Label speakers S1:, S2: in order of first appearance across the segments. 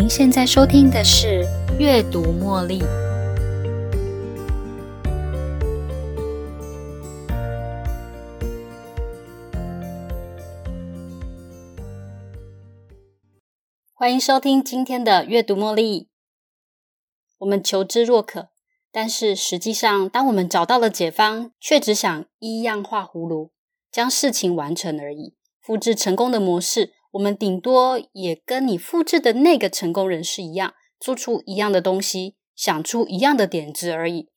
S1: 您现在收听的是《阅读茉莉》。欢迎收听今天的《阅读茉莉》。我们求知若渴，但是实际上，当我们找到了解方，却只想一样画葫芦，将事情完成而已。复制成功的模式，我们顶多也跟你复制的那个成功人士一样，做出一样的东西，想出一样的点子而已。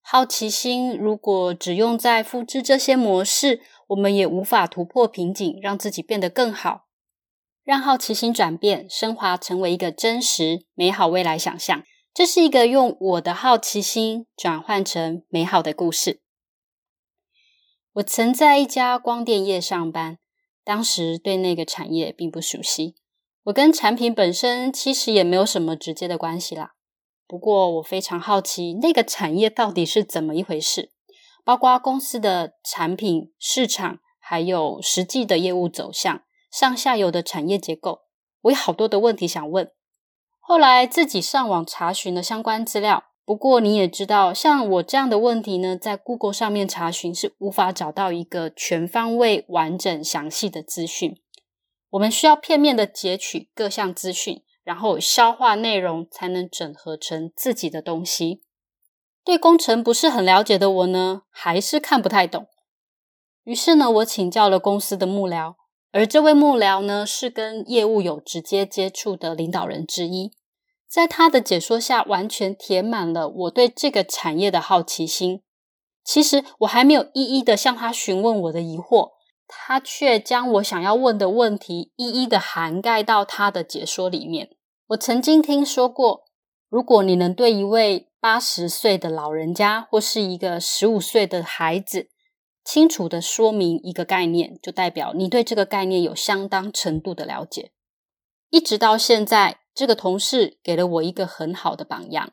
S1: 好奇心如果只用在复制这些模式，我们也无法突破瓶颈，让自己变得更好。让好奇心转变、升华，成为一个真实美好未来想象，这是一个用我的好奇心转换成美好的故事。我曾在一家光电业上班。当时对那个产业并不熟悉，我跟产品本身其实也没有什么直接的关系啦。不过我非常好奇那个产业到底是怎么一回事，包括公司的产品、市场，还有实际的业务走向、上下游的产业结构，我有好多的问题想问。后来自己上网查询了相关资料。不过你也知道，像我这样的问题呢，在 Google 上面查询是无法找到一个全方位、完整、详细的资讯。我们需要片面的截取各项资讯，然后消化内容，才能整合成自己的东西。对工程不是很了解的我呢，还是看不太懂。于是呢，我请教了公司的幕僚，而这位幕僚呢，是跟业务有直接接触的领导人之一。在他的解说下，完全填满了我对这个产业的好奇心。其实我还没有一一的向他询问我的疑惑，他却将我想要问的问题一一的涵盖到他的解说里面。我曾经听说过，如果你能对一位八十岁的老人家或是一个十五岁的孩子清楚的说明一个概念，就代表你对这个概念有相当程度的了解。一直到现在。这个同事给了我一个很好的榜样。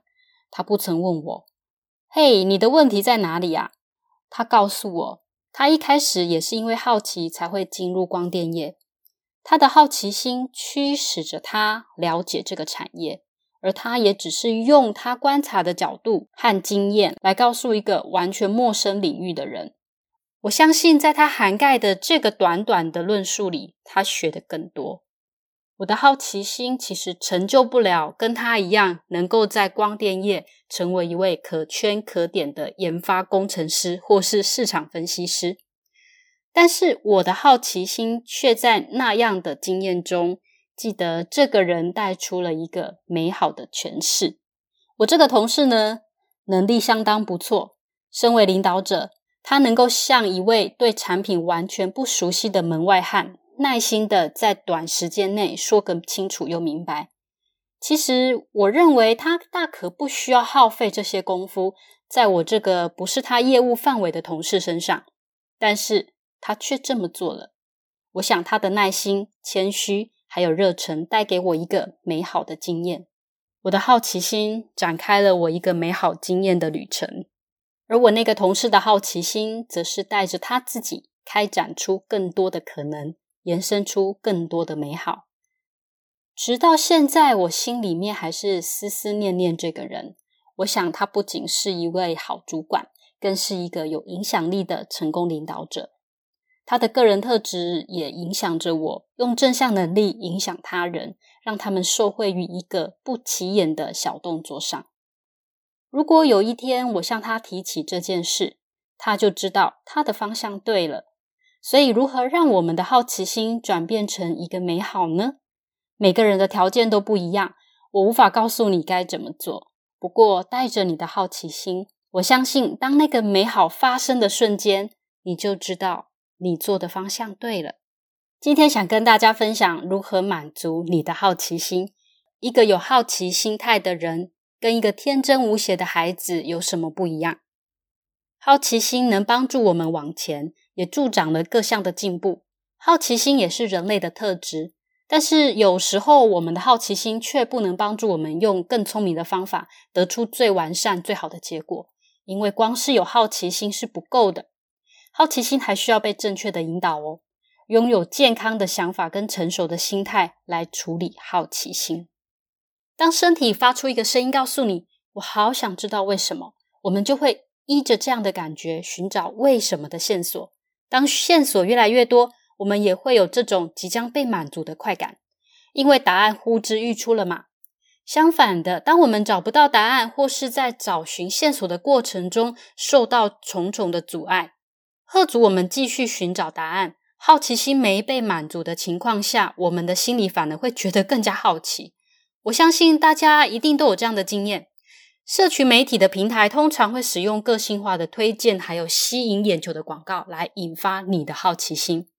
S1: 他不曾问我：“嘿，你的问题在哪里呀？”他告诉我，他一开始也是因为好奇才会进入光电业。他的好奇心驱使着他了解这个产业，而他也只是用他观察的角度和经验来告诉一个完全陌生领域的人。我相信，在他涵盖的这个短短的论述里，他学的更多。我的好奇心其实成就不了跟他一样，能够在光电业成为一位可圈可点的研发工程师或是市场分析师。但是我的好奇心却在那样的经验中，记得这个人带出了一个美好的诠释。我这个同事呢，能力相当不错，身为领导者，他能够像一位对产品完全不熟悉的门外汉。耐心的在短时间内说个清楚又明白。其实我认为他大可不需要耗费这些功夫在我这个不是他业务范围的同事身上，但是他却这么做了。我想他的耐心、谦虚还有热忱带给我一个美好的经验。我的好奇心展开了我一个美好经验的旅程，而我那个同事的好奇心则是带着他自己开展出更多的可能。延伸出更多的美好，直到现在，我心里面还是思思念念这个人。我想，他不仅是一位好主管，更是一个有影响力的成功领导者。他的个人特质也影响着我，用正向能力影响他人，让他们受惠于一个不起眼的小动作上。如果有一天我向他提起这件事，他就知道他的方向对了。所以，如何让我们的好奇心转变成一个美好呢？每个人的条件都不一样，我无法告诉你该怎么做。不过，带着你的好奇心，我相信，当那个美好发生的瞬间，你就知道你做的方向对了。今天想跟大家分享如何满足你的好奇心。一个有好奇心态的人，跟一个天真无邪的孩子有什么不一样？好奇心能帮助我们往前。也助长了各项的进步。好奇心也是人类的特质，但是有时候我们的好奇心却不能帮助我们用更聪明的方法得出最完善、最好的结果。因为光是有好奇心是不够的，好奇心还需要被正确的引导哦。拥有健康的想法跟成熟的心态来处理好奇心。当身体发出一个声音告诉你“我好想知道为什么”，我们就会依着这样的感觉寻找为什么的线索。当线索越来越多，我们也会有这种即将被满足的快感，因为答案呼之欲出了嘛。相反的，当我们找不到答案，或是在找寻线索的过程中受到重重的阻碍，贺阻我们继续寻找答案，好奇心没被满足的情况下，我们的心里反而会觉得更加好奇。我相信大家一定都有这样的经验。社群媒体的平台通常会使用个性化的推荐，还有吸引眼球的广告来引发你的好奇心。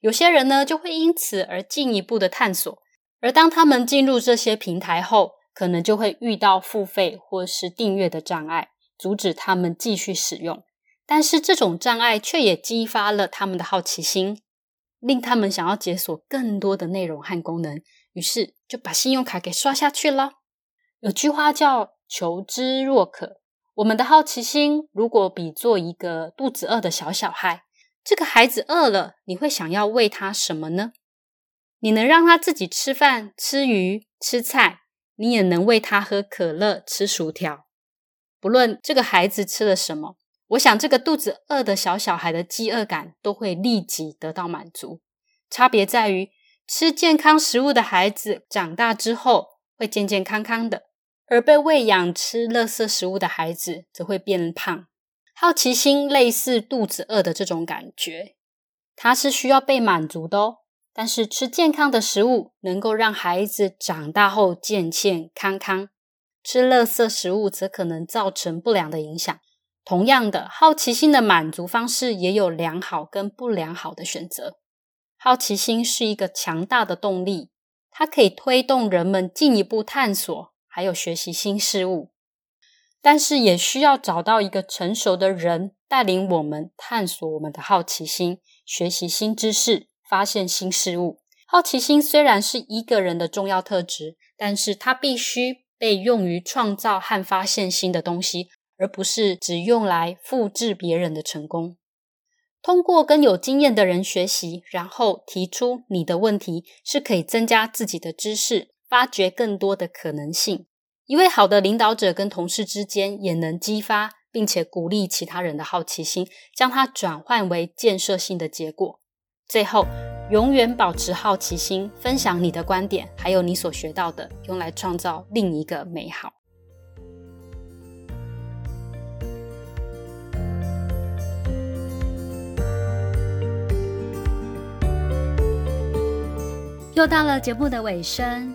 S1: 有些人呢，就会因此而进一步的探索。而当他们进入这些平台后，可能就会遇到付费或是订阅的障碍，阻止他们继续使用。但是这种障碍却也激发了他们的好奇心，令他们想要解锁更多的内容和功能，于是就把信用卡给刷下去了。有句话叫“求知若渴”，我们的好奇心如果比作一个肚子饿的小小孩，这个孩子饿了，你会想要喂他什么呢？你能让他自己吃饭、吃鱼、吃菜，你也能喂他喝可乐、吃薯条。不论这个孩子吃了什么，我想这个肚子饿的小小孩的饥饿感都会立即得到满足。差别在于，吃健康食物的孩子长大之后会健健康康的，而被喂养吃垃圾食物的孩子则会变胖。好奇心类似肚子饿的这种感觉，它是需要被满足的哦。但是吃健康的食物能够让孩子长大后健健康康，吃垃圾食物则可能造成不良的影响。同样的，好奇心的满足方式也有良好跟不良好的选择。好奇心是一个强大的动力，它可以推动人们进一步探索，还有学习新事物。但是也需要找到一个成熟的人带领我们探索我们的好奇心，学习新知识。发现新事物，好奇心虽然是一个人的重要特质，但是它必须被用于创造和发现新的东西，而不是只用来复制别人的成功。通过跟有经验的人学习，然后提出你的问题，是可以增加自己的知识，发掘更多的可能性。一位好的领导者跟同事之间，也能激发并且鼓励其他人的好奇心，将它转换为建设性的结果。最后，永远保持好奇心，分享你的观点，还有你所学到的，用来创造另一个美好。又到了节目的尾声，